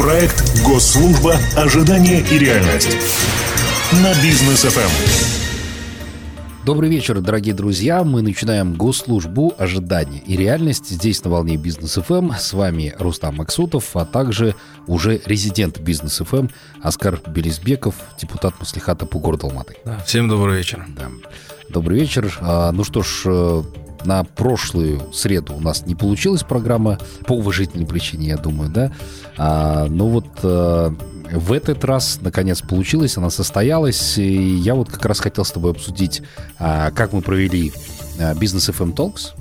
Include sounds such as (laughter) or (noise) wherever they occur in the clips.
Проект «Госслужба. Ожидание и реальность» на Бизнес FM. Добрый вечер, дорогие друзья. Мы начинаем госслужбу ожидания и реальность здесь на волне Бизнес FM. С вами Рустам Максутов, а также уже резидент Бизнес FM Оскар Белизбеков, депутат Маслихата по городу Алматы. Да, всем добрый вечер. Да. Добрый вечер. А, ну что ж, э, на прошлую среду у нас не получилась программа по уважительной причине, я думаю, да. А, ну вот э, в этот раз, наконец, получилось, она состоялась. И я вот как раз хотел с тобой обсудить, а, как мы провели а, бизнес FM Talks.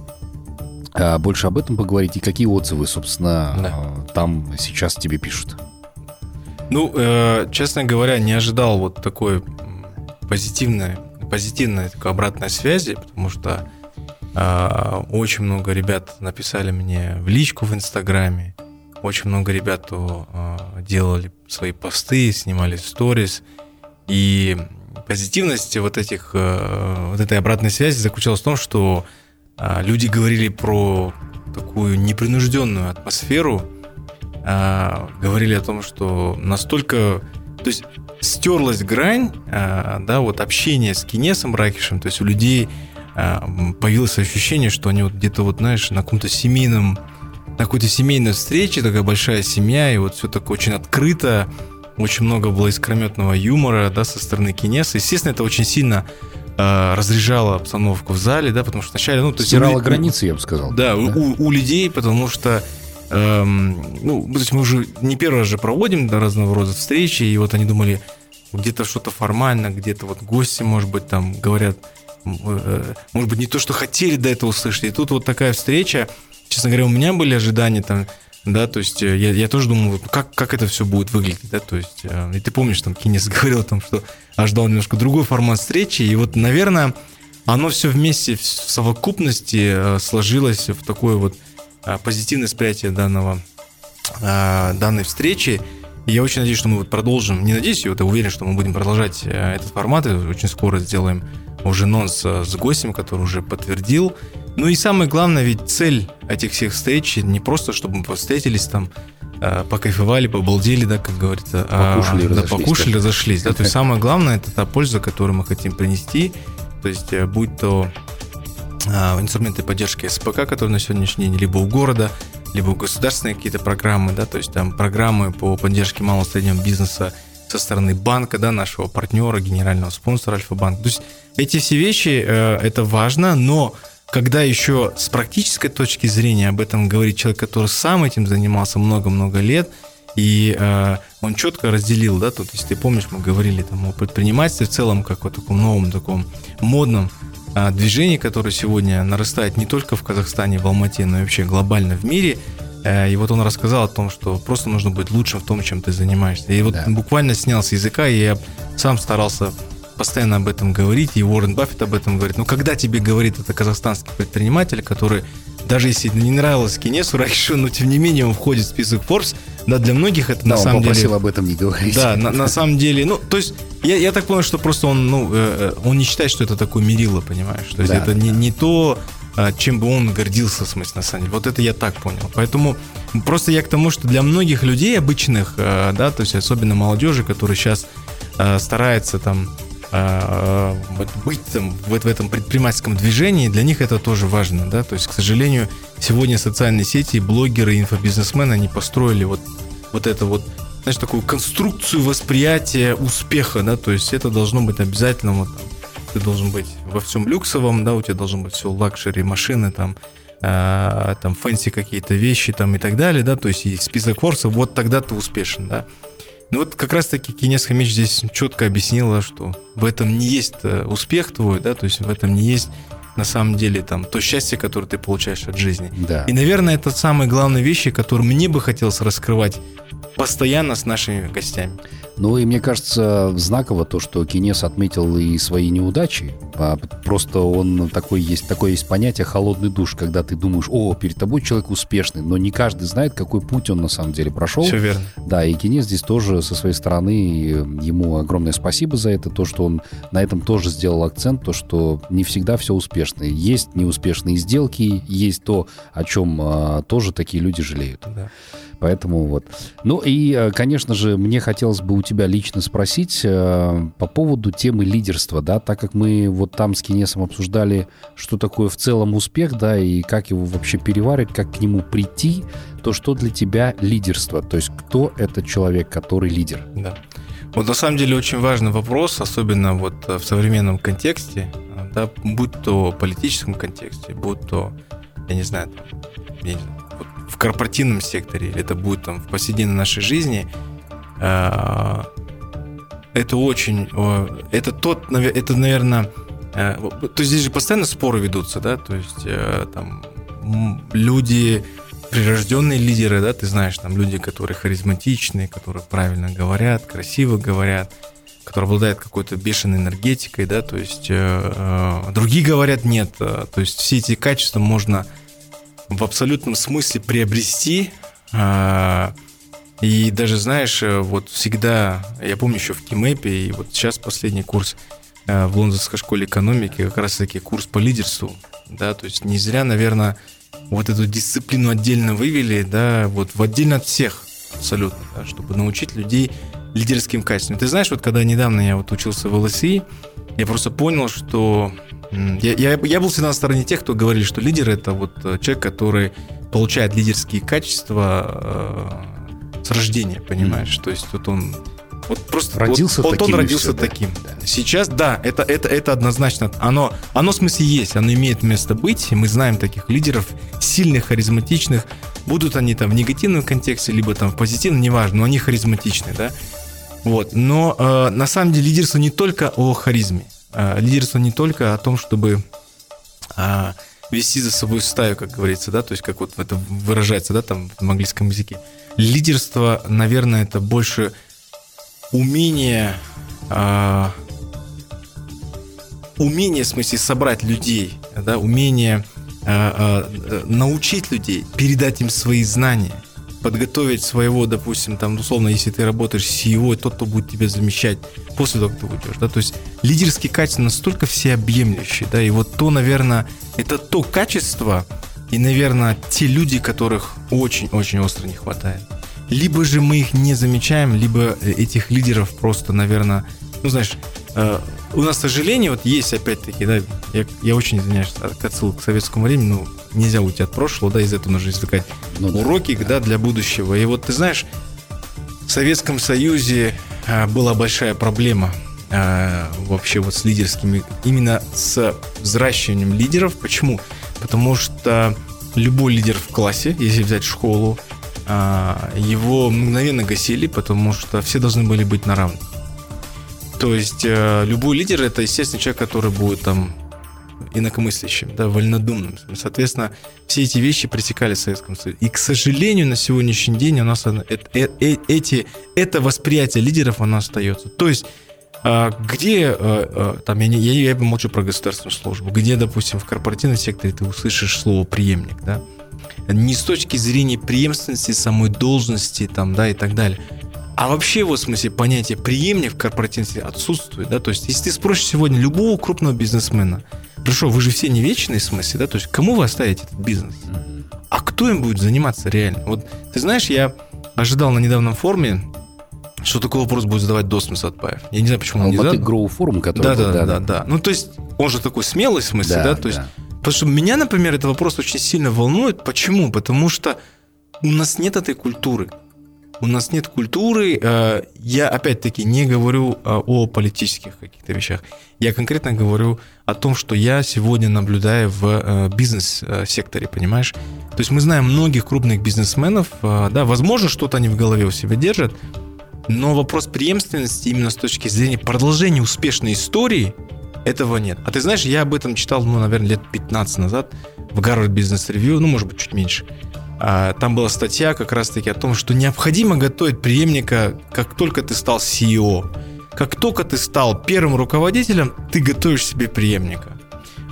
А, больше об этом поговорить и какие отзывы, собственно, да. там сейчас тебе пишут. Ну, э, честно говоря, не ожидал вот такой позитивной, позитивной такой обратной связи, потому что очень много ребят написали мне в личку в Инстаграме, очень много ребят э, делали свои посты, снимали сторис. И позитивность вот, этих, э, вот этой обратной связи заключалась в том, что люди говорили про такую непринужденную атмосферу, говорили о том, что настолько... То есть стерлась грань, да, вот общение с Кинесом Ракишем, то есть у людей появилось ощущение, что они вот где-то вот, знаешь, на каком-то семейном на какой-то семейной встрече, такая большая семья, и вот все такое очень открыто, очень много было искрометного юмора, да, со стороны Кинеса. Естественно, это очень сильно э, разряжало обстановку в зале, да, потому что вначале, ну, то есть... Стирало границы, я бы сказал. Да, да? У, у людей, потому что эм, ну, то есть мы уже не первый раз же проводим да, разного рода встречи, и вот они думали, где-то что-то формально, где-то вот гости, может быть, там говорят, может быть, не то, что хотели до этого услышать. И тут вот такая встреча, честно говоря, у меня были ожидания там, да, то есть э, я, я тоже думал, как, как это все будет выглядеть, да, то есть, э, и ты помнишь, там Кинес (laughs) говорил о том, что ожидал немножко другой формат встречи, и вот, наверное, оно все вместе в совокупности э, сложилось в такое вот позитивное восприятие данного, данной встречи, я очень надеюсь, что мы вот продолжим, не надеюсь, я вот уверен, что мы будем продолжать этот формат, и очень скоро сделаем уже нонс с гостем, который уже подтвердил, ну и самое главное, ведь цель этих всех встреч не просто, чтобы мы встретились там, э, покайфовали, побалдели, да, как говорится, а, покушали, а, да, покушали, разошлись, да, то есть самое главное это та польза, которую мы хотим принести, то есть э, будь то инструменты поддержки СПК, которые на сегодняшний день либо у города, либо государственные какие-то программы, да, то есть там программы по поддержке малого и среднего бизнеса со стороны банка, да, нашего партнера, генерального спонсора Альфа-банк. То есть эти все вещи, э, это важно, но когда еще с практической точки зрения об этом говорит человек, который сам этим занимался много-много лет, и э, он четко разделил, да, тут, если ты помнишь, мы говорили там о предпринимательстве в целом, как о таком новом, таком модном э, движении, которое сегодня нарастает не только в Казахстане, в Алмате, но и вообще глобально в мире. Э, и вот он рассказал о том, что просто нужно быть лучшим в том, чем ты занимаешься. И вот да. буквально снял с языка, и я сам старался постоянно об этом говорить, и Уоррен Баффет об этом говорит. Но когда тебе говорит это казахстанский предприниматель, который даже если не нравилось Кинесу раньше, но тем не менее он входит в список Forbes, да, для многих это да, на самом он попросил деле... об этом не говорить. Да, на, на самом деле, ну, то есть, я, я так понял, что просто он, ну, э, э он не считает, что это такое мерило, понимаешь? То есть, да, это да. Не, не то, а, чем бы он гордился, в смысле, на самом деле. Вот это я так понял. Поэтому просто я к тому, что для многих людей обычных, э, да, то есть, особенно молодежи, которые сейчас э, старается там а, быть там, в, в этом предпринимательском движении, для них это тоже важно, да, то есть, к сожалению, сегодня социальные сети, блогеры, инфобизнесмены, они построили вот, вот это вот, знаешь, такую конструкцию восприятия успеха, да, то есть это должно быть обязательно, вот, ты должен быть во всем люксовом, да, у тебя должно быть все luxury, машины, там, э, там, fancy какие-то вещи, там, и так далее, да, то есть и список Forbes, вот тогда ты успешен, да, ну вот как раз-таки Кинес Хамич здесь четко объяснила, что в этом не есть э, успех твой, да, то есть в этом не есть на самом деле там то счастье, которое ты получаешь от жизни. Да. И, наверное, это самые главные вещи, которые мне бы хотелось раскрывать постоянно с нашими гостями. Ну и мне кажется, знаково то, что Кинес отметил и свои неудачи. А просто он такой есть, такое есть понятие холодный душ, когда ты думаешь, о, перед тобой человек успешный, но не каждый знает, какой путь он на самом деле прошел. Все верно. Да, и Кинес здесь тоже со своей стороны, ему огромное спасибо за это, то, что он на этом тоже сделал акцент, то, что не всегда все успешно. Есть неуспешные сделки, есть то, о чем а, тоже такие люди жалеют. Да. Поэтому вот. Ну и, э, конечно же, мне хотелось бы у тебя лично спросить э, по поводу темы лидерства, да, так как мы вот там с Кинесом обсуждали, что такое в целом успех, да, и как его вообще переваривать, как к нему прийти, то что для тебя лидерство? То есть кто этот человек, который лидер? Да. Вот на самом деле очень важный вопрос, особенно вот э, в современном контексте, да, будь то политическом контексте, будь то, я не знаю в корпоративном секторе, или это будет там в повседневной нашей жизни, э, это очень, это тот, это, наверное, э, то есть здесь же постоянно споры ведутся, да, то есть э, там люди, прирожденные лидеры, да, ты знаешь, там люди, которые харизматичные, которые правильно говорят, красиво говорят, которые обладают какой-то бешеной энергетикой, да, то есть э, другие говорят нет, то есть все эти качества можно в абсолютном смысле приобрести. А, и даже, знаешь, э, вот всегда, я помню еще в Кимэпе, и вот сейчас последний курс э, в Лондонской школе экономики, как раз таки курс по лидерству, да, то есть не зря, наверное, вот эту дисциплину отдельно вывели, да, вот в отдельно от всех абсолютно, да, чтобы научить людей лидерским качествам. Ты знаешь, вот когда недавно я вот учился в ЛСИ, я просто понял, что я, я, я был всегда на стороне тех, кто говорили, что лидер это вот э, человек, который получает лидерские качества э, с рождения, понимаешь? Mm. То есть вот он вот просто родился вот, таким. Вот он родился все, таким. Да. Сейчас, да, это, это, это однозначно. Оно, оно в смысле есть, оно имеет место быть. И мы знаем таких лидеров, сильных, харизматичных. Будут они там в негативном контексте, либо там в позитивном, неважно, но они харизматичны, да. Вот. Но э, на самом деле лидерство не только о харизме. Э, лидерство не только о том, чтобы э, вести за собой стаю, как говорится, да, то есть как вот это выражается, да, там в английском языке. Лидерство, наверное, это больше умение, э, умение, в смысле, собрать людей, да, умение э, э, научить людей, передать им свои знания – подготовить своего, допустим, там, условно, если ты работаешь CEO, тот, кто будет тебя замещать после того, как ты уйдешь, да, то есть лидерские качества настолько всеобъемлющие, да, и вот то, наверное, это то качество, и, наверное, те люди, которых очень-очень остро не хватает. Либо же мы их не замечаем, либо этих лидеров просто, наверное, ну, знаешь, э, у нас, к сожалению, вот есть опять-таки, да, я, я очень извиняюсь, отсылка к советскому времени, ну, нельзя уйти от прошлого, да, из этого нужно извлекать ну, уроки, да. да, для будущего. И вот ты знаешь, в Советском Союзе а, была большая проблема а, вообще вот с лидерскими, именно с взращиванием лидеров. Почему? Потому что любой лидер в классе, если взять школу, а, его мгновенно гасили, потому что все должны были быть на равных. То есть э, любой лидер это, естественно, человек, который будет там инакомыслящим, да, вольнодумным. Соответственно, все эти вещи пресекали в Советском Союзе. И, к сожалению, на сегодняшний день у нас э, э, э, эти, это восприятие лидеров, оно остается. То есть а, где, там, я, не, я, я молчу про государственную службу, где, допустим, в корпоративном секторе ты услышишь слово «преемник», да, не с точки зрения преемственности самой должности, там, да, и так далее, а вообще, вот в смысле, понятие преемник в корпоративности отсутствует, да, то есть, если ты спросишь сегодня любого крупного бизнесмена, Хорошо, вы же все не вечные в смысле, да? То есть кому вы оставите этот бизнес? А кто им будет заниматься реально? Вот ты знаешь, я ожидал на недавнем форуме, что такой вопрос будет задавать Досм Сатпаев. Я не знаю, почему он не задал. Grow форум, который... Да, да, да, да, да. Ну, то есть, он же такой смелый в смысле, да? да? То есть, потому что меня, например, этот вопрос очень сильно волнует. Почему? Потому что у нас нет этой культуры у нас нет культуры. Э, я, опять-таки, не говорю э, о политических каких-то вещах. Я конкретно говорю о том, что я сегодня наблюдаю в э, бизнес-секторе, понимаешь? То есть мы знаем многих крупных бизнесменов, да, возможно, что-то они в голове у себя держат, но вопрос преемственности именно с точки зрения продолжения успешной истории этого нет. А ты знаешь, я об этом читал, ну, наверное, лет 15 назад в Гарвард Бизнес Ревью, ну, может быть, чуть меньше. А, там была статья как раз-таки о том, что необходимо готовить преемника, как только ты стал CEO. Как только ты стал первым руководителем, ты готовишь себе преемника.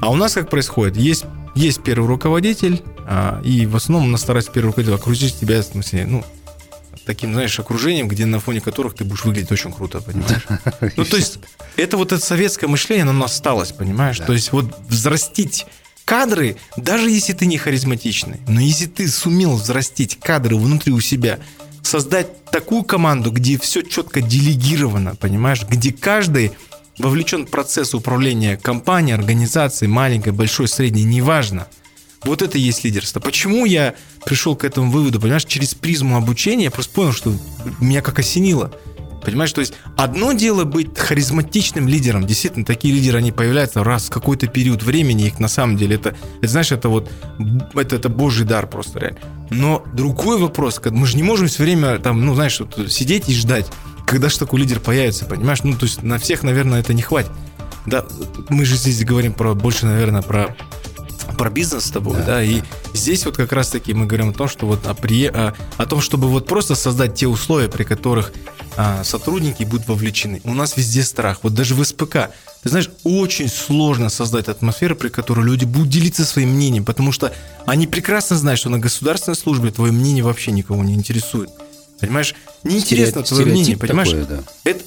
А у нас как происходит? Есть, есть первый руководитель, а, и в основном у нас старается первый руководитель окружить тебя, в смысле, ну, таким, знаешь, окружением, где на фоне которых ты будешь выглядеть очень круто, понимаешь? (laughs) Ну, то есть, это вот это советское мышление, оно осталось, понимаешь? То есть, вот взрастить кадры, даже если ты не харизматичный, но если ты сумел взрастить кадры внутри у себя, создать такую команду, где все четко делегировано, понимаешь, где каждый вовлечен в процесс управления компанией, организацией, маленькой, большой, средней, неважно. Вот это и есть лидерство. Почему я пришел к этому выводу, понимаешь, через призму обучения, я просто понял, что меня как осенило – Понимаешь, то есть одно дело быть харизматичным лидером. Действительно, такие лидеры, они появляются раз в какой-то период времени. Их на самом деле, это, это знаешь, это вот, это, это божий дар просто реально. Но другой вопрос, мы же не можем все время там, ну, знаешь, вот, сидеть и ждать, когда же такой лидер появится, понимаешь? Ну, то есть на всех, наверное, это не хватит. Да, мы же здесь говорим про больше, наверное, про про бизнес с тобой, да, да, и здесь вот как раз-таки мы говорим о том, что вот о, при, о, о том, чтобы вот просто создать те условия, при которых а, сотрудники будут вовлечены. У нас везде страх. Вот даже в СПК. Ты знаешь, очень сложно создать атмосферу, при которой люди будут делиться своим мнением, потому что они прекрасно знают, что на государственной службе твое мнение вообще никого не интересует. Понимаешь? Неинтересно твое мнение, понимаешь? Такое, да. Это,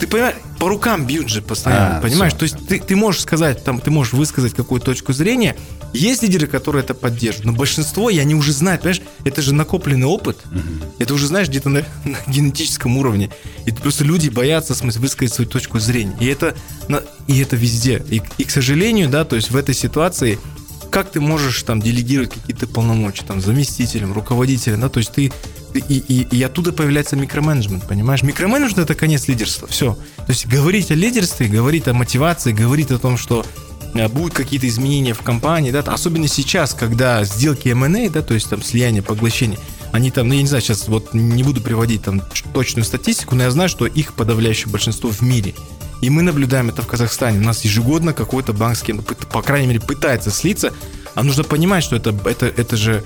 ты понимаешь, по рукам бьют же постоянно, а, понимаешь? Все. То есть ты, ты можешь сказать, там, ты можешь высказать какую-то точку зрения. Есть лидеры, которые это поддерживают, но большинство, и они уже знают, понимаешь, это же накопленный опыт. Угу. Это уже, знаешь, где-то на, на генетическом уровне. И просто люди боятся, в смысле, высказать свою точку зрения. И это, и это везде. И, и, к сожалению, да, то есть в этой ситуации как ты можешь там делегировать какие-то полномочия там заместителям, руководителям, да, то есть ты и, и, и оттуда появляется микроменеджмент, понимаешь? Микроменеджмент это конец лидерства, все. То есть говорить о лидерстве, говорить о мотивации, говорить о том, что будут какие-то изменения в компании, да, особенно сейчас, когда сделки M&A, да, то есть там слияние, поглощение, они там, ну я не знаю, сейчас вот не буду приводить там точную статистику, но я знаю, что их подавляющее большинство в мире. И мы наблюдаем это в Казахстане. У нас ежегодно какой-то банк с кем по крайней мере, пытается слиться. А нужно понимать, что это, это, это же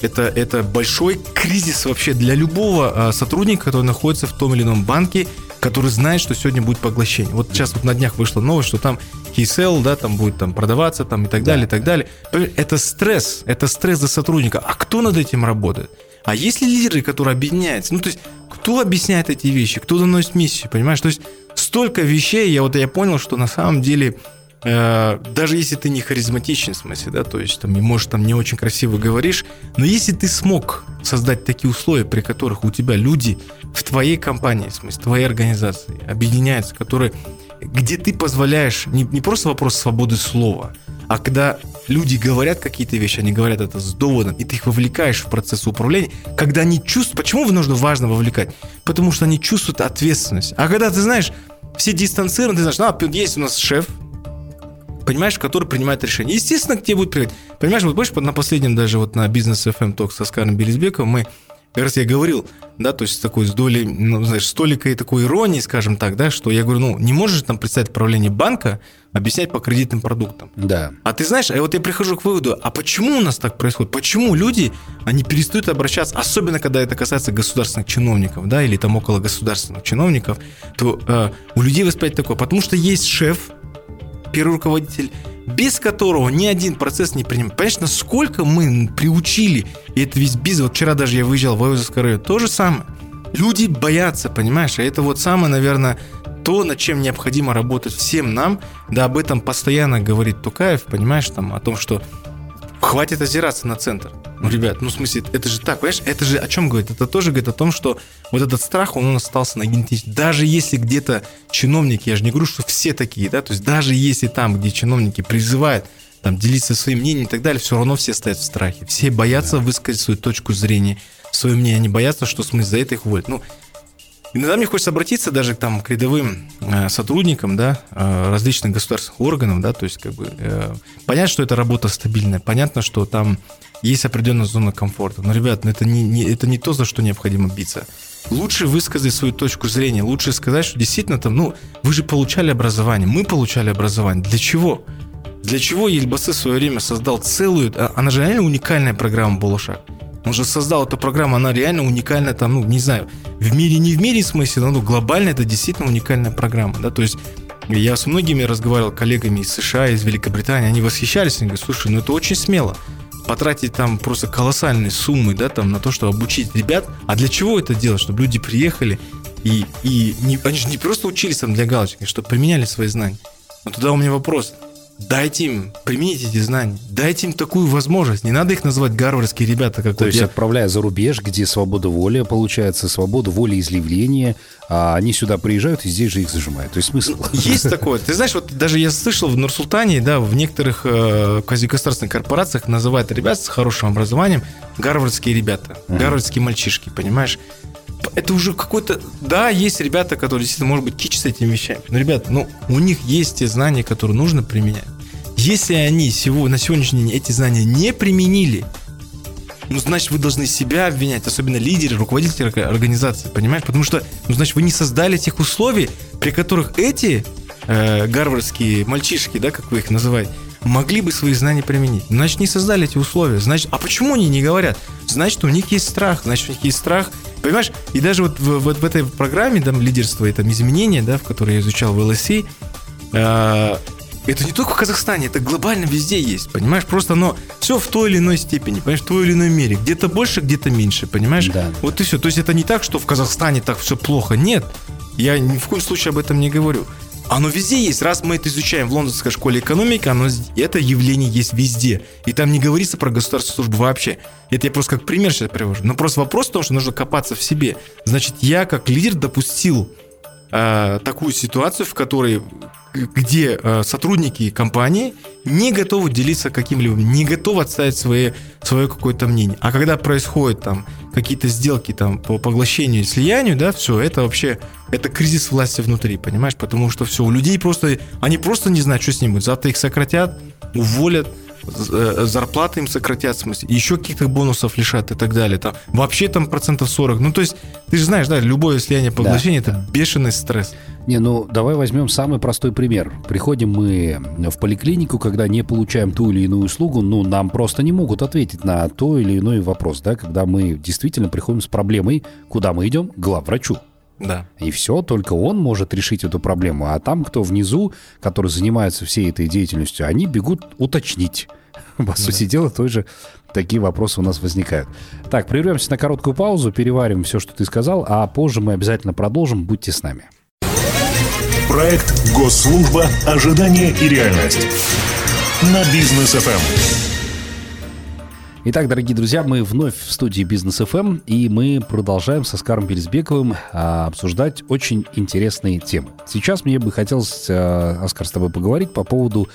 это, это большой кризис вообще для любого а, сотрудника, который находится в том или ином банке, который знает, что сегодня будет поглощение. Вот сейчас вот на днях вышла новость, что там KSL, да, там будет там продаваться, там и так далее, и так далее. Это стресс, это стресс за сотрудника. А кто над этим работает? А есть ли лидеры, которые объединяются? Ну, то есть, кто объясняет эти вещи, кто доносит миссию, понимаешь? То есть, столько вещей, я вот я понял, что на самом деле Э, даже если ты не харизматичен, в смысле, да, то есть там, и, может, там не очень красиво говоришь, но если ты смог создать такие условия, при которых у тебя люди в твоей компании, в смысле, твоей организации объединяются, которые, где ты позволяешь, не, не просто вопрос свободы слова, а когда люди говорят какие-то вещи, они говорят это с доводом, и ты их вовлекаешь в процесс управления, когда они чувствуют... Почему нужно важно вовлекать? Потому что они чувствуют ответственность. А когда ты знаешь, все дистанцированы, ты знаешь, ну, есть у нас шеф, понимаешь, который принимает решение. Естественно, к тебе будет приходить. Понимаешь, вот больше на последнем даже вот на бизнес FM Talk со Скаром Белизбековым мы как раз я говорил, да, то есть такой с долей, ну, знаешь, столикой такой иронии, скажем так, да, что я говорю, ну, не можешь там представить правление банка, объяснять по кредитным продуктам. Да. А ты знаешь, а вот я прихожу к выводу, а почему у нас так происходит? Почему люди, они перестают обращаться, особенно когда это касается государственных чиновников, да, или там около государственных чиновников, то э, у людей восприятие такое, потому что есть шеф, первый руководитель, без которого ни один процесс не принимает. Понимаешь, насколько мы приучили, и это весь бизнес, вот вчера даже я выезжал в Айвазовский район, то же самое. Люди боятся, понимаешь, а это вот самое, наверное, то, над чем необходимо работать всем нам, да об этом постоянно говорит Тукаев, понимаешь, там, о том, что хватит озираться на центр. Ну, ребят, ну, в смысле, это же так, понимаешь, это же о чем говорит? Это тоже говорит о том, что вот этот страх, он у нас остался на генетически. Даже если где-то чиновники, я же не говорю, что все такие, да, то есть даже если там, где чиновники призывают там, делиться своим мнением и так далее, все равно все стоят в страхе. Все боятся высказать свою точку зрения, свое мнение. Они боятся, что смысл за это их уволят. Ну, Иногда мне хочется обратиться даже там, к рядовым э, сотрудникам да, э, различных государственных органов, да, то есть как бы э, понять, что это работа стабильная, понятно, что там есть определенная зона комфорта. Но, ребят, ну это не, не, это не то, за что необходимо биться. Лучше высказать свою точку зрения, лучше сказать, что действительно там, ну, вы же получали образование, мы получали образование. Для чего? Для чего Ельбасы в свое время создал целую, а, она же реально уникальная программа Болошак. Он же создал эту программу, она реально уникальна, там, ну, не знаю, в мире, не в мире смысле, но ну, глобально это действительно уникальная программа, да, то есть я с многими разговаривал, коллегами из США, из Великобритании, они восхищались, они говорят, слушай, ну это очень смело, потратить там просто колоссальные суммы, да, там на то, чтобы обучить ребят. А для чего это делать? Чтобы люди приехали и, и не, они же не просто учились там для галочки, чтобы применяли свои знания. Но туда у меня вопрос. Дайте им, примените эти знания, дайте им такую возможность. Не надо их называть гарвардские ребята, как То вот есть, я. отправляя за рубеж, где свобода воли, получается, свобода воли изъявления, а они сюда приезжают и здесь же их зажимают. То есть смысл? Есть такое. Ты знаешь, вот даже я слышал в Нурсултане, да, в некоторых э, корпорациях называют ребят с хорошим образованием гарвардские ребята, гарвардские мальчишки, понимаешь? Это уже какой-то... Да, есть ребята, которые действительно, может быть, кичатся этими вещами. Но, ребята, ну, у них есть те знания, которые нужно применять. Если они всего, на сегодняшний день эти знания не применили, ну, значит, вы должны себя обвинять, особенно лидеры, руководители организации, понимаешь? Потому что, ну, значит, вы не создали тех условий, при которых эти э, гарвардские мальчишки, да, как вы их называете, могли бы свои знания применить. Значит, не создали эти условия. Значит, а почему они не говорят? Значит, у них есть страх. Значит, у них есть страх. Понимаешь? И даже вот в, вот в этой программе там лидерство и там изменения, да, в которой я изучал в ЛСИ, э, это не только в Казахстане, это глобально везде есть, понимаешь? Просто оно все в той или иной степени, понимаешь, в той или иной мере. Где-то больше, где-то меньше, понимаешь? Да. Вот и все. То есть это не так, что в Казахстане так все плохо. Нет. Я ни в коем случае об этом не говорю. Оно везде есть. Раз мы это изучаем в Лондонской школе экономики, оно, это явление есть везде. И там не говорится про государственную службу вообще. Это я просто как пример сейчас привожу. Но просто вопрос в том, что нужно копаться в себе. Значит, я как лидер допустил э, такую ситуацию, в которой где э, сотрудники компании не готовы делиться каким-либо, не готовы отставить свои, свое какое-то мнение. А когда происходят там какие-то сделки там по поглощению и слиянию, да, все, это вообще, это кризис власти внутри, понимаешь? Потому что все, у людей просто, они просто не знают, что с ним будет. Завтра их сократят, уволят, зарплаты им сократят, в смысле, еще каких-то бонусов лишат и так далее. Там, вообще там процентов 40. Ну, то есть, ты же знаешь, да, любое слияние поглощение да. это бешеный стресс. Не, ну давай возьмем самый простой пример. Приходим мы в поликлинику, когда не получаем ту или иную услугу, ну, нам просто не могут ответить на то или иной вопрос, да, когда мы действительно приходим с проблемой, куда мы идем? К главврачу. Да. И все, только он может решить эту проблему. А там, кто внизу, который занимается всей этой деятельностью, они бегут уточнить. (laughs) По да. сути дела, той же такие вопросы у нас возникают. Так, прервемся на короткую паузу, переварим все, что ты сказал, а позже мы обязательно продолжим. Будьте с нами. Проект «Госслужба. Ожидание и реальность» на бизнес ФМ. Итак, дорогие друзья, мы вновь в студии Бизнес FM, и мы продолжаем со Скаром Белизбековым а, обсуждать очень интересные темы. Сейчас мне бы хотелось, а, Оскар, с тобой поговорить по поводу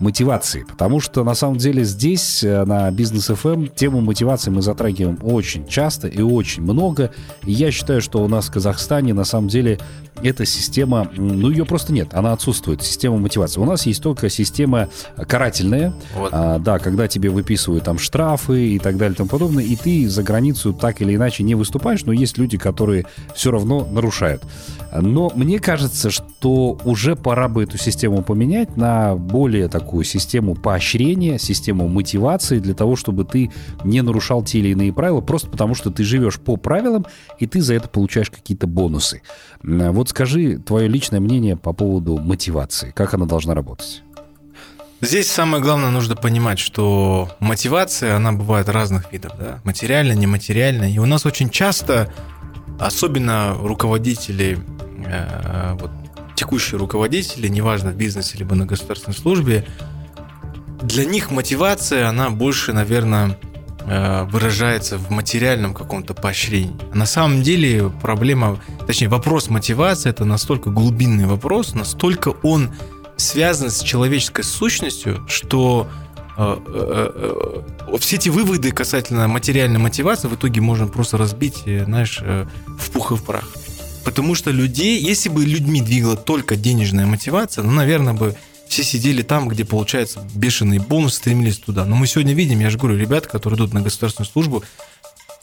мотивации, потому что на самом деле здесь, э, на Бизнес FM, тему мотивации мы затрагиваем очень часто и очень много. И я считаю, что у нас в Казахстане на самом деле эта система, ну, ее просто нет, она отсутствует, система мотивации. У нас есть только система карательная, вот. а, да, когда тебе выписывают там штрафы и так далее и тому подобное, и ты за границу так или иначе не выступаешь, но есть люди, которые все равно нарушают. Но мне кажется, что уже пора бы эту систему поменять на более такую систему поощрения, систему мотивации для того, чтобы ты не нарушал те или иные правила, просто потому что ты живешь по правилам, и ты за это получаешь какие-то бонусы. Вот скажи твое личное мнение по поводу мотивации. Как она должна работать? Здесь самое главное нужно понимать, что мотивация, она бывает разных видов, да, материальная, нематериальная. И у нас очень часто, особенно руководители, э, вот, текущие руководители, неважно в бизнесе либо на государственной службе, для них мотивация, она больше, наверное, выражается в материальном каком-то поощрении. на самом деле проблема, точнее вопрос мотивации это настолько глубинный вопрос, настолько он связан с человеческой сущностью, что э, э, э, все эти выводы касательно материальной мотивации в итоге можно просто разбить, э, знаешь, э, в пух и в прах. Потому что людей, если бы людьми двигала только денежная мотивация, ну, наверное, бы все сидели там, где получается бешеный бонус, стремились туда. Но мы сегодня видим, я же говорю, ребят, которые идут на государственную службу,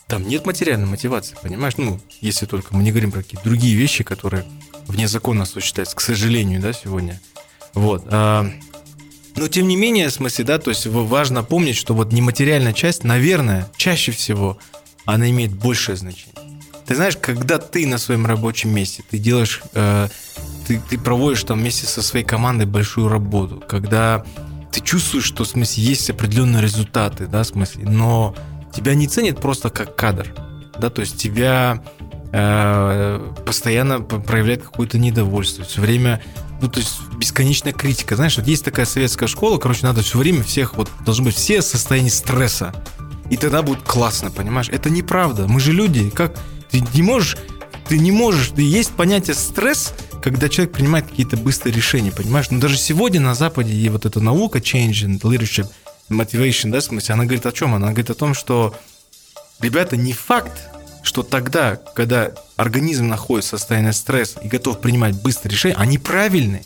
там нет материальной мотивации, понимаешь? Ну, если только мы не говорим про какие-то другие вещи, которые вне закона осуществляются, к сожалению, да, сегодня. Вот. А, Но тем не менее, в смысле, да, то есть важно помнить, что вот нематериальная часть, наверное, чаще всего она имеет большее значение. Ты знаешь, когда ты на своем рабочем месте, ты делаешь, э, ты, ты проводишь там вместе со своей командой большую работу, когда ты чувствуешь, что в смысле есть определенные результаты, да, в смысле, но тебя не ценят просто как кадр, да, то есть тебя э, постоянно проявляет какое-то недовольство, все время ну, то есть бесконечная критика. Знаешь, вот есть такая советская школа, короче, надо все время всех, вот, должны быть все в состоянии стресса. И тогда будет классно, понимаешь? Это неправда. Мы же люди. Как ты не можешь, ты не можешь, ты есть понятие стресс, когда человек принимает какие-то быстрые решения, понимаешь? Но даже сегодня на Западе и вот эта наука change leadership, motivation, да, в смысле, она говорит о чем? Она говорит о том, что, ребята, не факт, что тогда, когда организм находится в состоянии стресса и готов принимать быстрые решения, они правильные.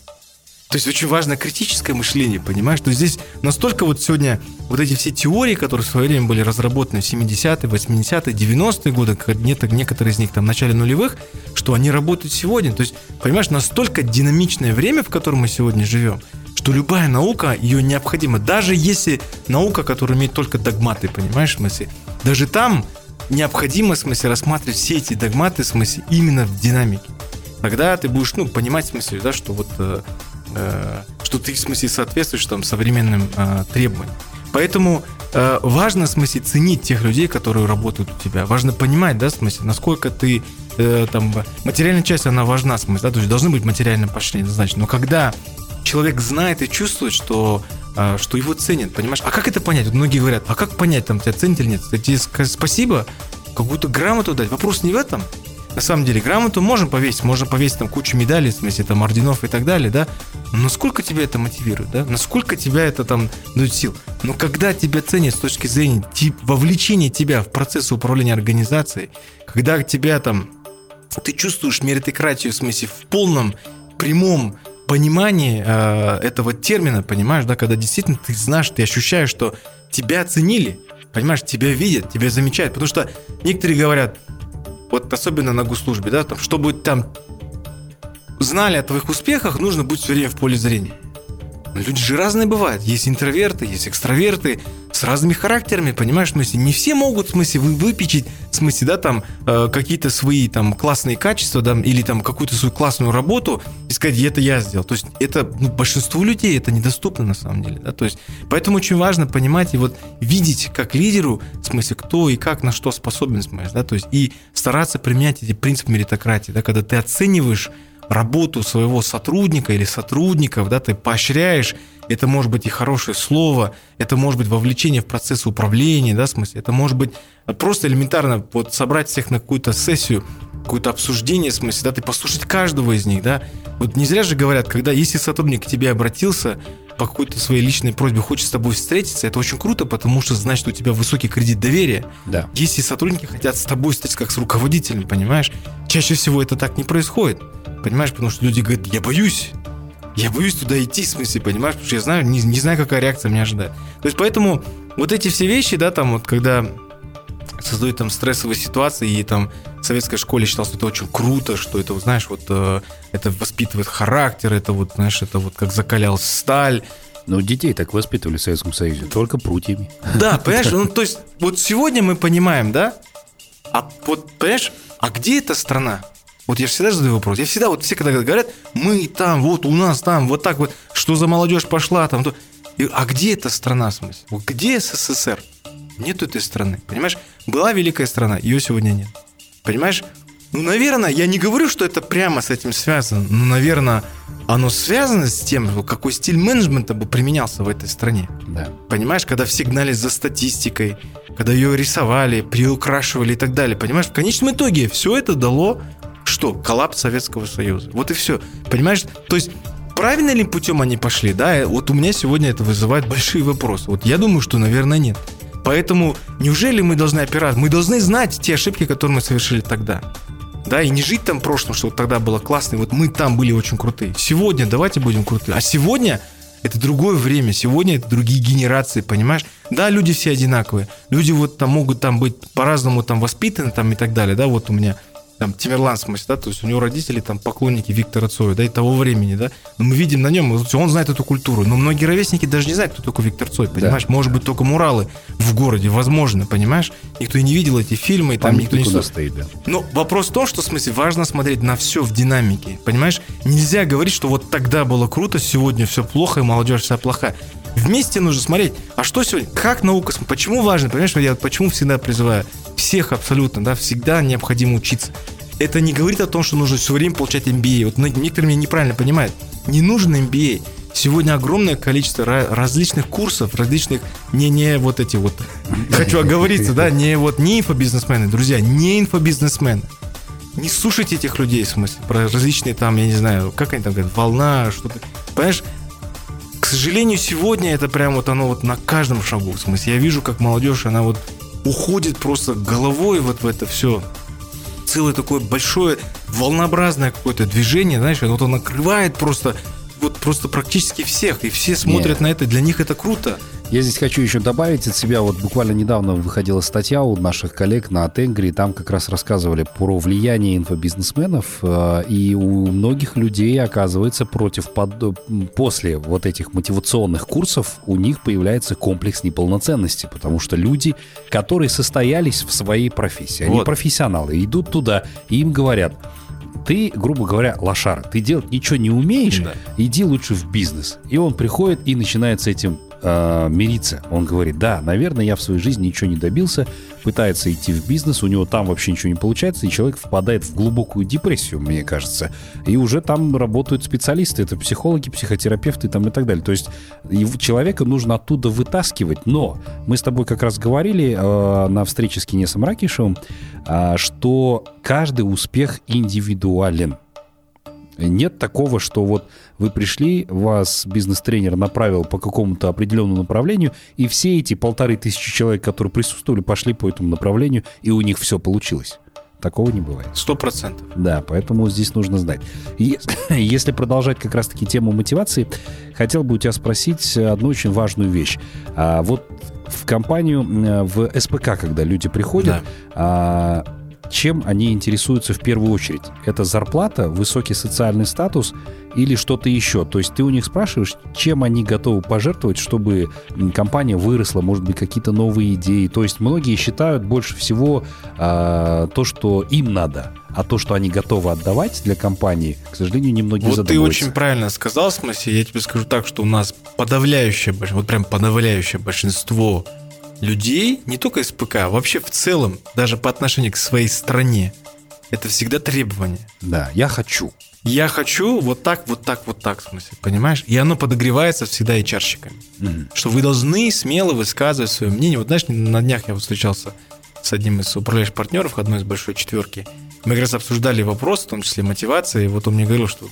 То есть очень важно критическое мышление, понимаешь? То здесь настолько вот сегодня вот эти все теории, которые в свое время были разработаны в 70-е, 80-е, 90-е годы, некоторые из них там в начале нулевых, что они работают сегодня. То есть, понимаешь, настолько динамичное время, в котором мы сегодня живем, что любая наука, ее необходима. Даже если наука, которая имеет только догматы, понимаешь, в смысле, даже там необходимо, в смысле, рассматривать все эти догматы, в смысле, именно в динамике. Тогда ты будешь, ну, понимать, в смысле, да, что вот э, что ты, в смысле, соответствуешь там современным э, требованиям. Поэтому э, важно, в смысле, ценить тех людей, которые работают у тебя. Важно понимать, да, в смысле, насколько ты э, там... Материальная часть, она важна, в смысле, да, то есть должны быть материальные поощрения, значит. Но когда человек знает и чувствует, что э, что его ценят, понимаешь? А как это понять? Вот многие говорят, а как понять, там, тебя ценят или нет? Тебе спасибо, какую-то грамоту дать. Вопрос не в этом на самом деле грамоту можем повесить, можно повесить там кучу медалей, в смысле там орденов и так далее, да, но насколько тебя это мотивирует, да, насколько тебя это там дает сил. Но когда тебя ценят с точки зрения тип, вовлечения тебя в процесс управления организацией, когда тебя там, ты чувствуешь меритократию, в смысле, в полном, прямом понимании э, этого термина, понимаешь, да, когда действительно ты знаешь, ты ощущаешь, что тебя оценили, понимаешь, тебя видят, тебя замечают, потому что некоторые говорят, вот особенно на госслужбе, да, там, чтобы там знали о твоих успехах, нужно быть все время в поле зрения. Люди же разные бывают. Есть интроверты, есть экстраверты с разными характерами, понимаешь, в смысле, не все могут, в смысле, вы выпечить, в смысле, да, там, э, какие-то свои там классные качества, да, или там какую-то свою классную работу и сказать, это я сделал. То есть это, ну, большинству людей это недоступно на самом деле, да, то есть поэтому очень важно понимать и вот видеть как лидеру, в смысле, кто и как на что способен, в да, то есть и стараться применять эти принципы меритократии, да, когда ты оцениваешь работу своего сотрудника или сотрудников, да, ты поощряешь, это может быть и хорошее слово, это может быть вовлечение в процесс управления, да, в смысле, это может быть просто элементарно вот собрать всех на какую-то сессию, какое-то обсуждение, в смысле, да, ты послушать каждого из них, да. Вот не зря же говорят, когда если сотрудник к тебе обратился по какой-то своей личной просьбе, хочет с тобой встретиться, это очень круто, потому что значит, у тебя высокий кредит доверия. Да. Если сотрудники хотят с тобой встретиться как с руководителем, понимаешь, чаще всего это так не происходит. Понимаешь, потому что люди говорят, я боюсь. Я боюсь туда идти, в смысле, понимаешь? Потому что я знаю, не, не знаю, какая реакция меня ожидает. То есть поэтому вот эти все вещи, да, там вот когда создают там стрессовые ситуации, и там в советской школе считалось, что это очень круто, что это, знаешь, вот э, это воспитывает характер, это вот, знаешь, это вот как закалял сталь. Но детей так воспитывали в Советском Союзе, только прутьями. Да, (laughs) понимаешь, ну то есть вот сегодня мы понимаем, да, а вот, понимаешь, а где эта страна? Вот я всегда задаю вопрос. Я всегда, вот все когда говорят, мы там, вот у нас там, вот так вот, что за молодежь пошла там, то... И, а где эта страна, в смысле? Вот где СССР? Нету этой страны, понимаешь? Была великая страна, ее сегодня нет. Понимаешь? Ну, наверное, я не говорю, что это прямо с этим связано, но, наверное, оно связано с тем, какой стиль менеджмента бы применялся в этой стране. Да. Понимаешь, когда все гнались за статистикой, когда ее рисовали, приукрашивали и так далее. Понимаешь, в конечном итоге все это дало что? Коллапс Советского Союза. Вот и все. Понимаешь? То есть правильно ли путем они пошли, да? Вот у меня сегодня это вызывает большие вопросы. Вот я думаю, что, наверное, нет. Поэтому неужели мы должны опираться? Мы должны знать те ошибки, которые мы совершили тогда. Да, и не жить там прошлым, что вот тогда было классно, и вот мы там были очень крутые. Сегодня давайте будем крутые. А сегодня это другое время, сегодня это другие генерации, понимаешь? Да, люди все одинаковые. Люди вот там могут там быть по-разному там воспитаны там и так далее, да, вот у меня там, Тимерлан, в смысле, да, то есть у него родители там поклонники Виктора Цоя, да, и того времени, да, но мы видим на нем, он знает эту культуру, но многие ровесники даже не знают, кто такой Виктор Цой, понимаешь, да. может быть, только муралы в городе, возможно, понимаешь, никто и не видел эти фильмы, там никто не... стоит, да. Но вопрос в том, что, в смысле, важно смотреть на все в динамике, понимаешь, нельзя говорить, что вот тогда было круто, сегодня все плохо, и молодежь вся плохая. Вместе нужно смотреть, а что сегодня, как наука, почему важно, понимаешь, я почему всегда призываю всех абсолютно, да, всегда необходимо учиться. Это не говорит о том, что нужно все время получать MBA. Вот некоторые меня неправильно понимают. Не нужен MBA. Сегодня огромное количество различных курсов, различных, не, не вот эти вот, (laughs) хочу оговориться, да, не вот, не инфобизнесмены, друзья, не инфобизнесмены. Не слушайте этих людей, в смысле, про различные там, я не знаю, как они там говорят, волна, что-то. Понимаешь, к сожалению, сегодня это прям вот оно вот на каждом шагу. В смысле, я вижу, как молодежь, она вот уходит просто головой вот в это все. Целое такое большое волнообразное какое-то движение, знаешь, вот оно накрывает просто вот просто практически всех, и все смотрят Нет. на это, для них это круто. Я здесь хочу еще добавить от себя, вот буквально недавно выходила статья у наших коллег на Тенгри, там как раз рассказывали про влияние инфобизнесменов, э, и у многих людей, оказывается, против, под, после вот этих мотивационных курсов у них появляется комплекс неполноценности, потому что люди, которые состоялись в своей профессии, они вот. профессионалы, идут туда, и им говорят, ты, грубо говоря, лошара, ты делать ничего не умеешь, да. иди лучше в бизнес. И он приходит и начинает с этим э, мириться. Он говорит, да, наверное, я в своей жизни ничего не добился, пытается идти в бизнес, у него там вообще ничего не получается, и человек впадает в глубокую депрессию, мне кажется. И уже там работают специалисты, это психологи, психотерапевты там и так далее. То есть человека нужно оттуда вытаскивать. Но мы с тобой как раз говорили э, на встрече с Кинесом Ракишевым, э, что каждый успех индивидуален. Нет такого, что вот вы пришли, вас бизнес-тренер направил по какому-то определенному направлению, и все эти полторы тысячи человек, которые присутствовали, пошли по этому направлению, и у них все получилось. Такого не бывает. Сто процентов. Да, поэтому здесь нужно знать. И (coughs) если продолжать как раз-таки тему мотивации, хотел бы у тебя спросить одну очень важную вещь. А вот в компанию, в СПК, когда люди приходят, да. а, чем они интересуются в первую очередь? Это зарплата, высокий социальный статус или что-то еще? То есть ты у них спрашиваешь, чем они готовы пожертвовать, чтобы компания выросла, может быть, какие-то новые идеи. То есть многие считают больше всего э, то, что им надо, а то, что они готовы отдавать для компании, к сожалению, немногие Вот ты очень правильно сказал, в смысле, я тебе скажу так, что у нас подавляющее, вот прям подавляющее большинство людей, не только из ПК, а вообще в целом, даже по отношению к своей стране, это всегда требование. Да, я хочу. Я хочу вот так, вот так, вот так, в смысле, понимаешь? И оно подогревается всегда и чарщиками. Mm-hmm. Что вы должны смело высказывать свое мнение. Вот знаешь, на днях я встречался с одним из управляющих партнеров одной из большой четверки. Мы как раз обсуждали вопрос, в том числе мотивации. И вот он мне говорил, что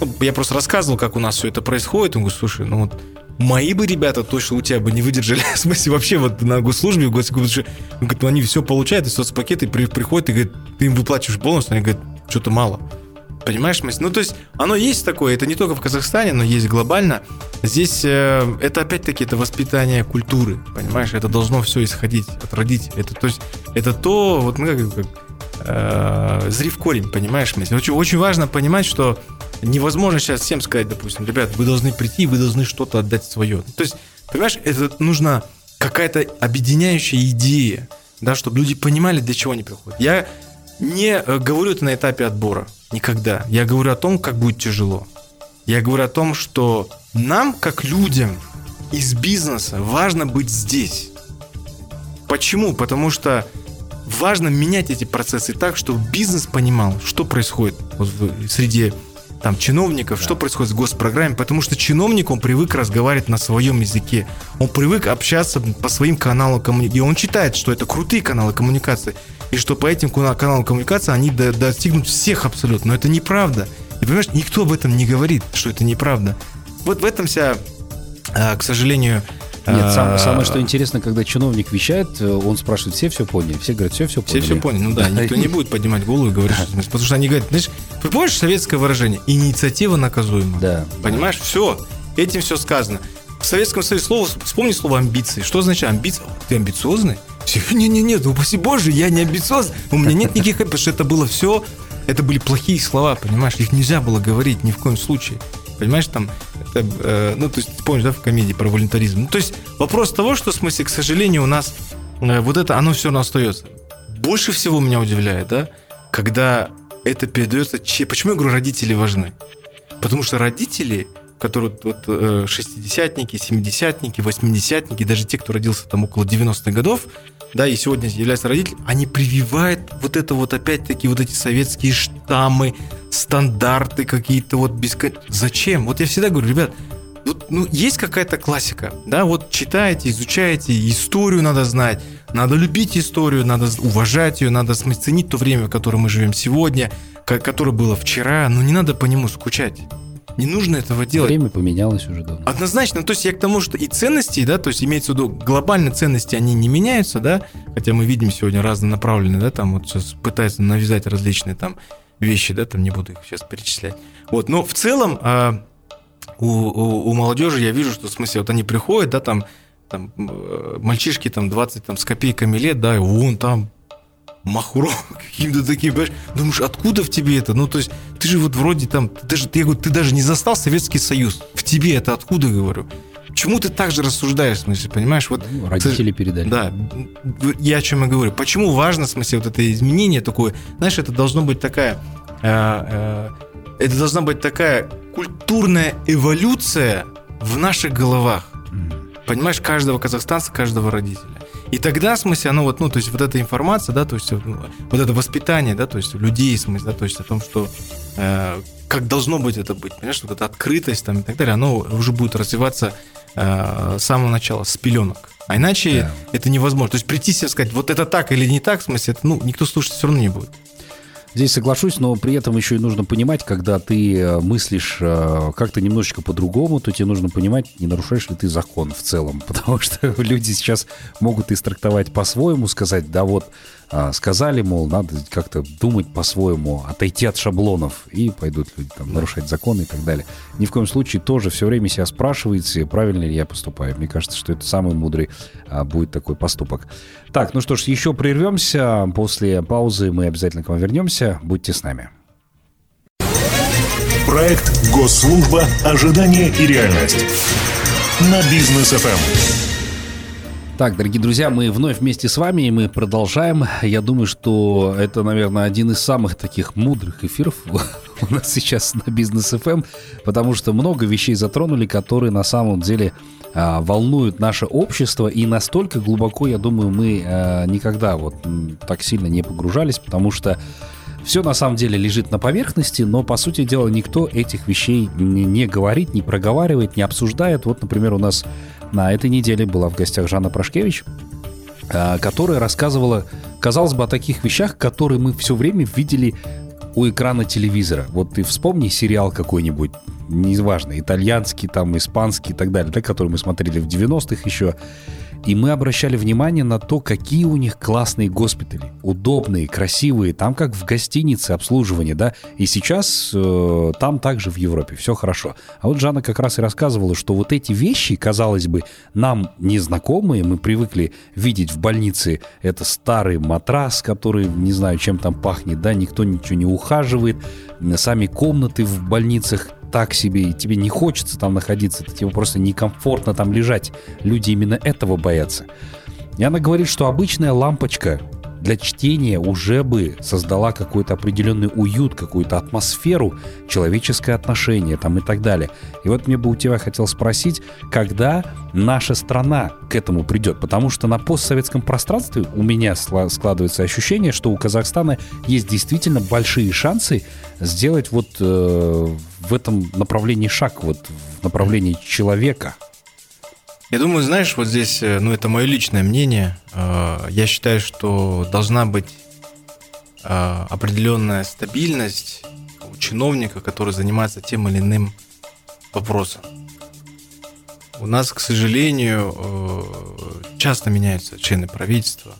ну, я просто рассказывал, как у нас все это происходит. Он говорит, слушай, ну вот мои бы ребята точно у тебя бы не выдержали. (laughs) В смысле, вообще вот на госслужбе, говорит, ну, они все получают, и соцпакеты при, приходят, и говорят, ты им выплачиваешь полностью, они говорят, что-то мало. Понимаешь, смысл? Ну, то есть, оно есть такое, это не только в Казахстане, но есть глобально. Здесь э, это опять-таки это воспитание культуры, понимаешь? Это должно все исходить от родителей. Это, то есть, это то, вот мы как, как э, зри в корень, понимаешь? Очень, очень важно понимать, что невозможно сейчас всем сказать, допустим, ребят, вы должны прийти, вы должны что-то отдать свое. То есть, понимаешь, это нужна какая-то объединяющая идея, да, чтобы люди понимали, для чего они приходят. Я не э, говорю это на этапе отбора, никогда. Я говорю о том, как будет тяжело. Я говорю о том, что нам, как людям из бизнеса, важно быть здесь. Почему? Потому что важно менять эти процессы так, чтобы бизнес понимал, что происходит среди там чиновников, да. что происходит в госпрограмме, потому что чиновник, он привык разговаривать на своем языке, он привык общаться по своим каналам коммуникации, и он считает, что это крутые каналы коммуникации, и что по этим каналам коммуникации они достигнут всех абсолютно, но это неправда. И понимаешь, никто об этом не говорит, что это неправда. Вот в этом вся, а, к сожалению, нет, сам, самое что интересно, когда чиновник вещает, э, он спрашивает, все все поняли? Все говорят, все все поняли. Все все поняли, ну да, никто не будет поднимать голову и говорить, что, потому что они говорят, знаешь, вы помнишь советское выражение? Инициатива наказуема. Да. Понимаешь, все, этим все сказано. В Советском Союзе слово, вспомни слово амбиции. Что означает амбиция? Ты амбициозный? (laughs) Не-не-не, упаси боже, я не амбициозный. У меня нет никаких, потому что это было все, это были плохие слова, понимаешь, их нельзя было говорить ни в коем случае. Понимаешь, там, э, ну, то есть, ты помнишь, да, в комедии про волонтаризм. Ну, то есть, вопрос того, что, в смысле, к сожалению, у нас э, вот это, оно все равно остается. Больше всего меня удивляет, да, когда это передается... Почему я говорю, родители важны? Потому что родители, которые вот, э, шестидесятники, семидесятники, восьмидесятники, даже те, кто родился там около 90-х годов, да, и сегодня являются родителями, они прививают вот это вот опять-таки вот эти советские штаммы, стандарты какие-то вот бескон... Зачем? Вот я всегда говорю, ребят, вот, ну, есть какая-то классика, да, вот читаете, изучаете, историю надо знать, надо любить историю, надо уважать ее, надо ценить то время, в котором мы живем сегодня, которое было вчера, но не надо по нему скучать. Не нужно этого делать. Время поменялось уже давно. Однозначно. То есть я к тому, что и ценности, да, то есть имеется в виду глобальные ценности, они не меняются, да, хотя мы видим сегодня разнонаправленные, да, там вот сейчас пытаются навязать различные там вещи, да, там не буду их сейчас перечислять. Вот, но в целом а, у, у, у молодежи я вижу, что в смысле вот они приходят, да, там, там э, мальчишки там 20 там с копейками лет, да, и вон там махуро (laughs) каким-то таким, понимаешь? Думаешь, откуда в тебе это? Ну, то есть, ты же вот вроде там, ты даже, ты, ты даже не застал Советский Союз. В тебе это откуда, говорю? Почему ты так же рассуждаешь, в смысле, понимаешь? Вот, ну, родители ты, передали. Да, я о чем и говорю. Почему важно, в смысле, вот это изменение такое? Знаешь, это должно быть такая... Э, э, это должна быть такая культурная эволюция в наших головах. Понимаешь, каждого казахстанца, каждого родителя. И тогда, в смысле, оно вот, ну, то есть вот эта информация, да, то есть ну, вот это воспитание, да, то есть людей, в смысле, да, то есть о том, что э, как должно быть это быть, понимаешь, вот эта открытость там и так далее, оно уже будет развиваться э, с самого начала, с пеленок. А иначе да. это невозможно. То есть прийти себе сказать, вот это так или не так, в смысле, это, ну, никто слушать все равно не будет. Здесь соглашусь, но при этом еще и нужно понимать, когда ты э, мыслишь э, как-то немножечко по-другому, то тебе нужно понимать, не нарушаешь ли ты закон в целом. (laughs) Потому что люди сейчас могут истрактовать по-своему, сказать, да вот сказали, мол, надо как-то думать по-своему, отойти от шаблонов, и пойдут люди там нарушать законы и так далее. Ни в коем случае тоже все время себя спрашиваете, правильно ли я поступаю. Мне кажется, что это самый мудрый а, будет такой поступок. Так, ну что ж, еще прервемся. После паузы мы обязательно к вам вернемся. Будьте с нами. Проект «Госслужба. Ожидание и реальность» на бизнес ФМ. Так, дорогие друзья, мы вновь вместе с вами, и мы продолжаем. Я думаю, что это, наверное, один из самых таких мудрых эфиров (laughs) у нас сейчас на Бизнес ФМ, эм, потому что много вещей затронули, которые на самом деле а, волнуют наше общество, и настолько глубоко, я думаю, мы а, никогда вот так сильно не погружались, потому что все на самом деле лежит на поверхности, но, по сути дела, никто этих вещей не говорит, не проговаривает, не обсуждает. Вот, например, у нас на этой неделе была в гостях Жанна Прошкевич, а, которая рассказывала, казалось бы, о таких вещах, которые мы все время видели у экрана телевизора. Вот ты вспомни сериал какой-нибудь, неважно, итальянский, там, испанский и так далее, да, который мы смотрели в 90-х еще. И мы обращали внимание на то, какие у них классные госпитали. Удобные, красивые, там как в гостинице обслуживание, да. И сейчас э, там также в Европе все хорошо. А вот Жанна как раз и рассказывала, что вот эти вещи, казалось бы, нам незнакомые, мы привыкли видеть в больнице это старый матрас, который, не знаю, чем там пахнет, да, никто ничего не ухаживает, сами комнаты в больницах так себе, и тебе не хочется там находиться, тебе просто некомфортно там лежать. Люди именно этого боятся. И она говорит, что обычная лампочка для чтения уже бы создала какой-то определенный уют, какую-то атмосферу, человеческое отношение там и так далее. И вот мне бы у тебя хотел спросить, когда наша страна к этому придет? Потому что на постсоветском пространстве у меня складывается ощущение, что у Казахстана есть действительно большие шансы сделать вот э, в этом направлении шаг, вот в направлении человека. Я думаю, знаешь, вот здесь, э, ну, это мое личное мнение. Э, я считаю, что должна быть э, определенная стабильность у чиновника, который занимается тем или иным вопросом. У нас, к сожалению, часто меняются члены правительства,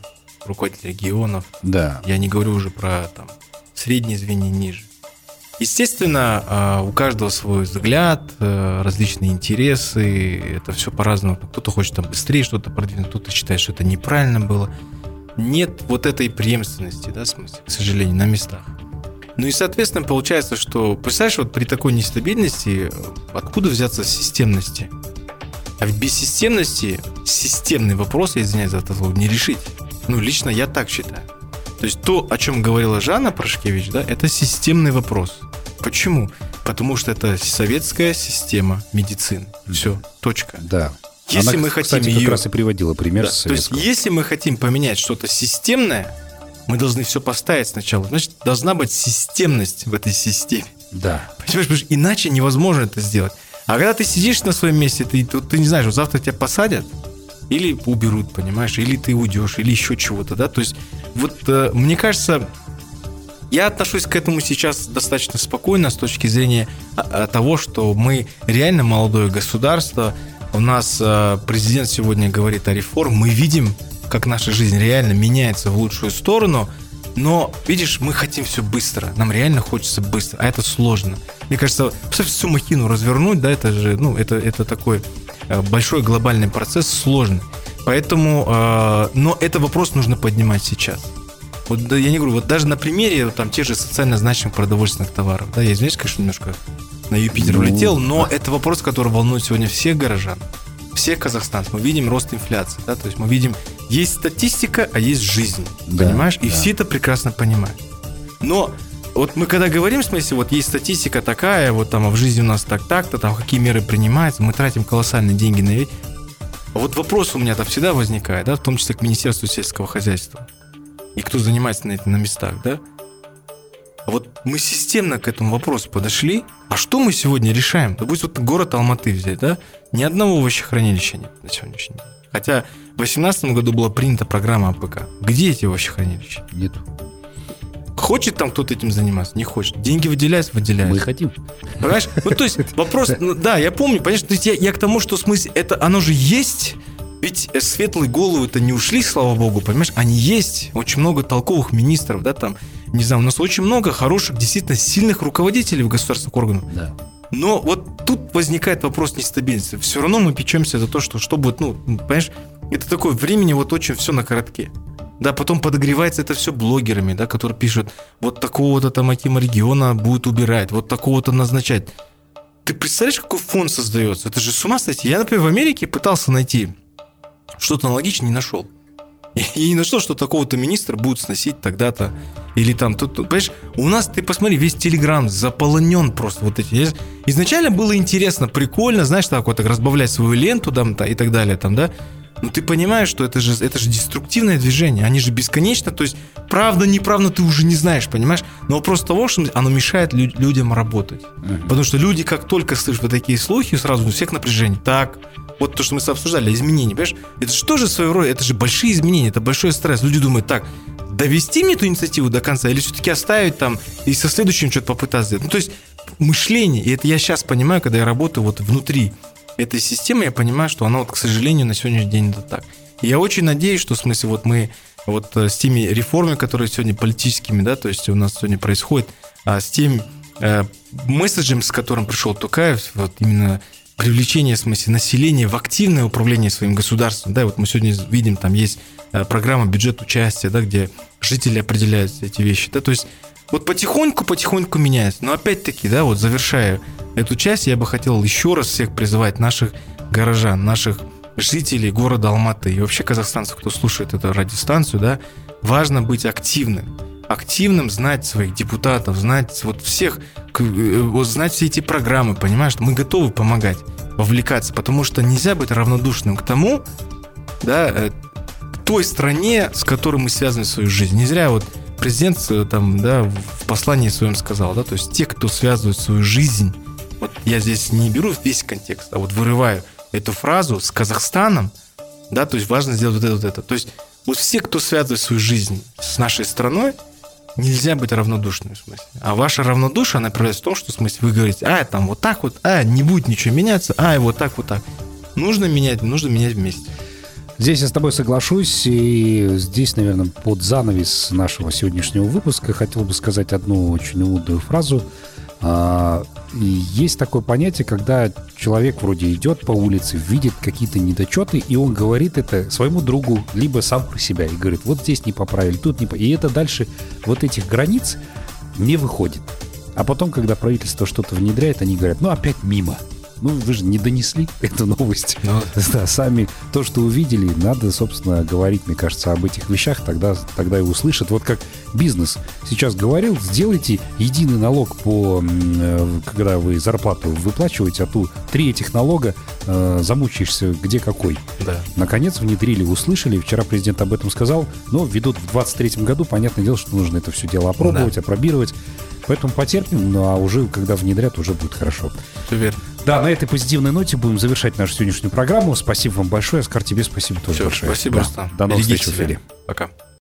руководители регионов. Да. Я не говорю уже про там средние звенья ниже. Естественно, а, у каждого свой взгляд, э, различные интересы, это все по-разному. Кто-то хочет там быстрее что-то продвинуть, кто-то считает, что это неправильно было. нет вот этой преемственности, да, в смысле, к сожалению, на местах. Ну и, соответственно, получается, что, представляешь, вот при такой нестабильности откуда взяться системности? А ведь без системности системный вопрос, я извиняюсь за это слово, не решить. Ну, лично я так считаю. То есть то, о чем говорила Жанна Прошкевич, да, это системный вопрос. Почему? Потому что это советская система медицины. Все, точка. Да. Если Она, мы кстати, хотим как ее... раз и приводила пример Да, с То есть, если мы хотим поменять что-то системное, мы должны все поставить сначала. Значит, должна быть системность в этой системе. Да. Понимаешь, потому что иначе невозможно это сделать. А когда ты сидишь на своем месте, ты, тут, ты не знаешь, вот завтра тебя посадят, или уберут, понимаешь, или ты уйдешь, или еще чего-то, да. То есть, вот э, мне кажется, я отношусь к этому сейчас достаточно спокойно с точки зрения а, а, того, что мы реально молодое государство. У нас э, президент сегодня говорит о реформ. Мы видим, как наша жизнь реально меняется в лучшую сторону. Но, видишь, мы хотим все быстро. Нам реально хочется быстро, а это сложно. Мне кажется, всю махину развернуть, да, это же, ну, это, это такой большой глобальный процесс, сложный. Поэтому, э, но это вопрос нужно поднимать сейчас. Вот да, я не говорю, вот даже на примере там тех же социально значимых продовольственных товаров, да, я извиняюсь, конечно, немножко на Юпитер Ну, улетел, но это вопрос, который волнует сегодня всех горожан, всех казахстанцев. Мы видим рост инфляции, да, то есть мы видим, есть статистика, а есть жизнь, Да, понимаешь, и да. все это прекрасно понимают. Но вот мы когда говорим, в смысле, вот есть статистика такая, вот там а в жизни у нас так так-то, там какие меры принимаются, мы тратим колоссальные деньги на вещь. А вот вопрос у меня там всегда возникает, да, в том числе к Министерству сельского хозяйства. И кто занимается на этих на местах, да? А вот мы системно к этому вопросу подошли. А что мы сегодня решаем? Допустим, вот город Алматы взять, да? Ни одного овощехранилища нет на сегодняшний день. Хотя в 2018 году была принята программа АПК. Где эти овощехранилища? Нет. Хочет там кто-то этим заниматься? Не хочет. Деньги выделяются? Выделяются. Мы хотим. Понимаешь? Ну, то есть вопрос, ну, да, я помню, понимаешь, то есть я, я к тому, что в смысле, это оно же есть, ведь э, светлые головы-то не ушли, слава богу, понимаешь, они есть, очень много толковых министров, да, там, не знаю, у нас очень много хороших, действительно сильных руководителей в государственных органах, Да. но вот тут возникает вопрос нестабильности. Все равно мы печемся за то, что, что будет, ну, понимаешь, это такое времени вот очень все на коротке. Да, потом подогревается это все блогерами, да, которые пишут, вот такого-то там Акима региона будет убирать, вот такого-то назначать. Ты представляешь, какой фон создается? Это же с ума сойти. Я, например, в Америке пытался найти что-то аналогичное, не нашел. (laughs) И не нашел, что такого-то министра будут сносить тогда-то. Или там, тут, тут, понимаешь, у нас, ты посмотри, весь Телеграм заполонен просто вот эти. Изначально было интересно, прикольно, знаешь, так вот так разбавлять свою ленту там, та- и так далее, там, да. Но ты понимаешь, что это же, это же деструктивное движение, они же бесконечно, то есть правда, неправда, ты уже не знаешь, понимаешь? Но вопрос того, что оно мешает лю- людям работать. Потому что люди, как только слышат вот такие слухи, сразу у всех напряжение. Так, вот то, что мы с обсуждали, изменения, понимаешь? Это же тоже своего рода, это же большие изменения, это большой стресс. Люди думают, так, довести мне эту инициативу до конца или все-таки оставить там и со следующим что-то попытаться сделать? Ну, то есть мышление, и это я сейчас понимаю, когда я работаю вот внутри этой системы, я понимаю, что она вот, к сожалению, на сегодняшний день это так. И я очень надеюсь, что в смысле вот мы вот э, с теми реформами, которые сегодня политическими, да, то есть у нас сегодня происходит, а с тем э, месседжем, с которым пришел Тукаев, вот именно привлечение, в смысле, населения в активное управление своим государством. Да, вот мы сегодня видим, там есть э, программа бюджет участия, да, где жители определяют эти вещи. Да, то есть вот потихоньку-потихоньку меняется. Но опять-таки, да, вот завершая эту часть, я бы хотел еще раз всех призывать, наших горожан, наших жителей города Алматы и вообще казахстанцев, кто слушает эту радиостанцию, да, важно быть активным. Активным знать своих депутатов, знать вот всех, э, знать все эти программы, понимаешь, мы готовы помогать, вовлекаться, потому что нельзя быть равнодушным к тому, да, э, к той стране, с которой мы связаны свою жизнь. Не зря вот президент э, там, да, в послании своем сказал, да, то есть те, кто связывает свою жизнь, вот я здесь не беру весь контекст, а вот вырываю эту фразу с Казахстаном, да, то есть важно сделать вот это, вот это. То есть вот все, кто связывает свою жизнь с нашей страной, нельзя быть равнодушным в смысле. А ваше равнодушие, оно проявляется в том, что в смысле вы говорите, а, там вот так вот, а, не будет ничего меняться, а, и вот так, вот так. Нужно менять, нужно менять вместе. Здесь я с тобой соглашусь, и здесь, наверное, под занавес нашего сегодняшнего выпуска хотел бы сказать одну очень умную фразу. А, есть такое понятие, когда человек вроде идет по улице, видит какие-то недочеты, и он говорит это своему другу, либо сам про себя, и говорит, вот здесь не поправили, тут не поправили. И это дальше вот этих границ не выходит. А потом, когда правительство что-то внедряет, они говорят, ну опять мимо. Ну, вы же не донесли (laughs) эту новость. Ну, Да, сами то, что увидели, надо, собственно, говорить, мне кажется, об этих вещах, тогда, тогда и услышат. Вот как бизнес сейчас говорил, сделайте единый налог по, э, когда вы зарплату выплачиваете, а то три этих налога э, замучаешься где какой. да. Наконец внедрили, услышали. Вчера президент об этом сказал. Но ведут в 23 году, понятное дело, что нужно это все дело опробовать, опробировать. Поэтому потерпим, ну а уже, когда внедрят, уже будет хорошо. Все верно. Да, на этой позитивной ноте будем завершать нашу сегодняшнюю программу. Спасибо вам большое. Оскар, тебе спасибо тоже Всё, большое. спасибо, Да. Рустам. До новых Берегите встреч в эфире. Пока.